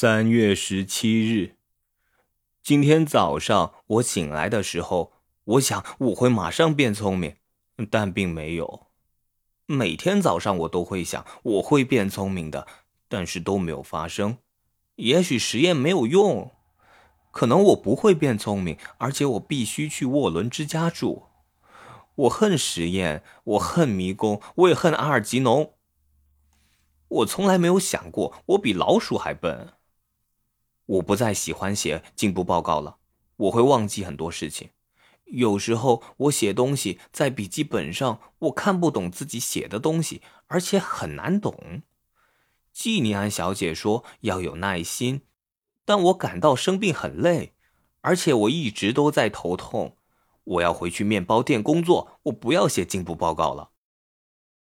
三月十七日，今天早上我醒来的时候，我想我会马上变聪明，但并没有。每天早上我都会想我会变聪明的，但是都没有发生。也许实验没有用，可能我不会变聪明，而且我必须去沃伦之家住。我恨实验，我恨迷宫，我也恨阿尔吉农。我从来没有想过我比老鼠还笨。我不再喜欢写进步报告了，我会忘记很多事情。有时候我写东西在笔记本上，我看不懂自己写的东西，而且很难懂。季尼安小姐说要有耐心，但我感到生病很累，而且我一直都在头痛。我要回去面包店工作，我不要写进步报告了。